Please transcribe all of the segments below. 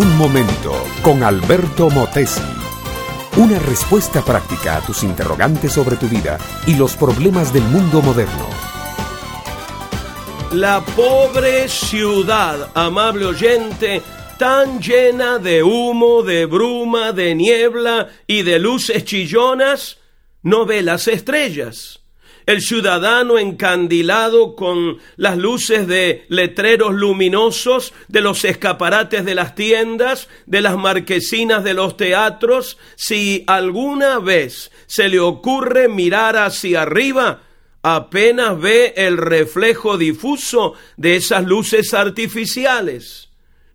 Un momento con Alberto Motesi. Una respuesta práctica a tus interrogantes sobre tu vida y los problemas del mundo moderno. La pobre ciudad, amable oyente, tan llena de humo, de bruma, de niebla y de luces chillonas, no ve las estrellas el ciudadano encandilado con las luces de letreros luminosos, de los escaparates de las tiendas, de las marquesinas de los teatros, si alguna vez se le ocurre mirar hacia arriba, apenas ve el reflejo difuso de esas luces artificiales.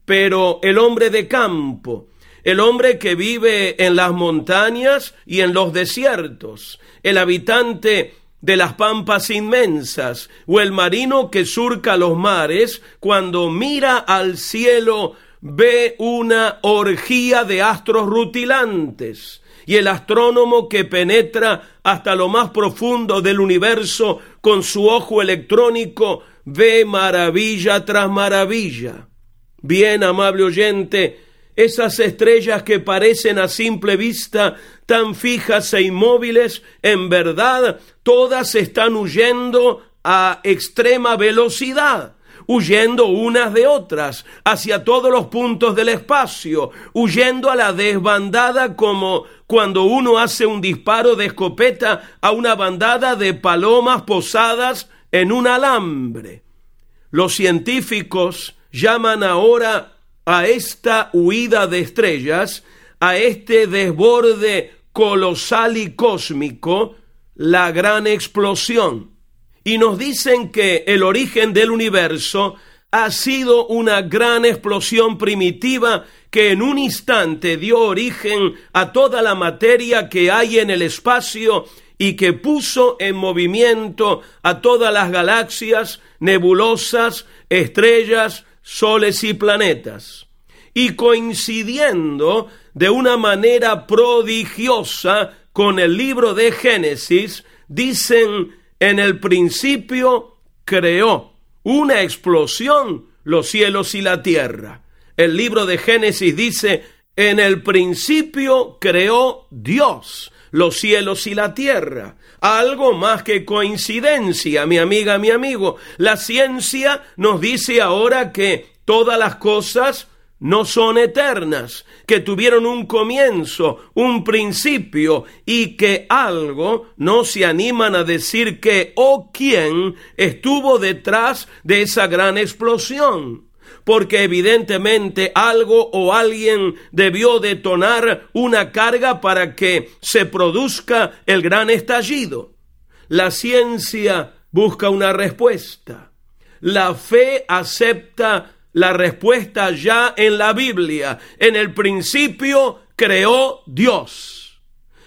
Pero el hombre de campo, el hombre que vive en las montañas y en los desiertos, el habitante de las pampas inmensas, o el marino que surca los mares, cuando mira al cielo, ve una orgía de astros rutilantes, y el astrónomo que penetra hasta lo más profundo del universo con su ojo electrónico, ve maravilla tras maravilla. Bien, amable oyente, esas estrellas que parecen a simple vista tan fijas e inmóviles, en verdad todas están huyendo a extrema velocidad huyendo unas de otras hacia todos los puntos del espacio, huyendo a la desbandada como cuando uno hace un disparo de escopeta a una bandada de palomas posadas en un alambre. Los científicos llaman ahora a esta huida de estrellas, a este desborde colosal y cósmico, la gran explosión. Y nos dicen que el origen del universo ha sido una gran explosión primitiva que en un instante dio origen a toda la materia que hay en el espacio y que puso en movimiento a todas las galaxias, nebulosas, estrellas, soles y planetas. Y coincidiendo de una manera prodigiosa con el libro de Génesis, dicen en el principio creó una explosión los cielos y la tierra. El libro de Génesis dice, en el principio creó Dios los cielos y la tierra. Algo más que coincidencia, mi amiga, mi amigo. La ciencia nos dice ahora que todas las cosas no son eternas, que tuvieron un comienzo, un principio y que algo no se animan a decir que o quién estuvo detrás de esa gran explosión porque evidentemente algo o alguien debió detonar una carga para que se produzca el gran estallido. La ciencia busca una respuesta. La fe acepta la respuesta ya en la Biblia. En el principio creó Dios.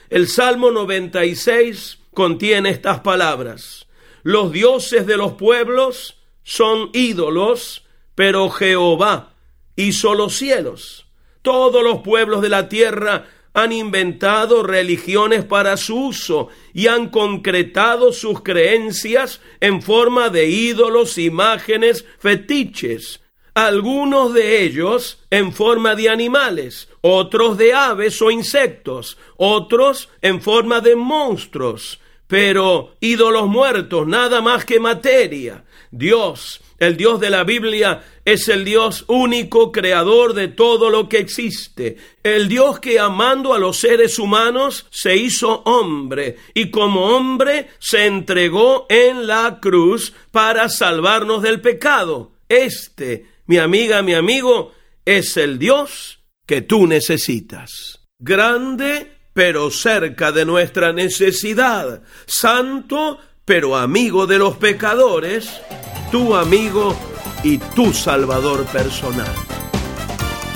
El Salmo 96 contiene estas palabras. Los dioses de los pueblos son ídolos pero Jehová hizo los cielos. Todos los pueblos de la tierra han inventado religiones para su uso y han concretado sus creencias en forma de ídolos, imágenes, fetiches. Algunos de ellos en forma de animales, otros de aves o insectos, otros en forma de monstruos, pero ídolos muertos, nada más que materia. Dios el Dios de la Biblia es el Dios único, creador de todo lo que existe. El Dios que amando a los seres humanos se hizo hombre y como hombre se entregó en la cruz para salvarnos del pecado. Este, mi amiga, mi amigo, es el Dios que tú necesitas. Grande, pero cerca de nuestra necesidad. Santo, pero amigo de los pecadores tu amigo y tu salvador personal.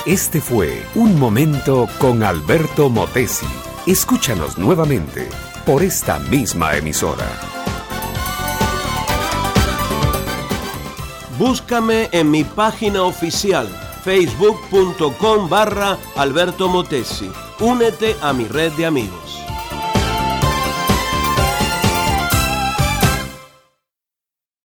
Este fue Un Momento con Alberto Motesi. Escúchanos nuevamente por esta misma emisora. Búscame en mi página oficial facebook.com barra Alberto Motesi. Únete a mi red de amigos.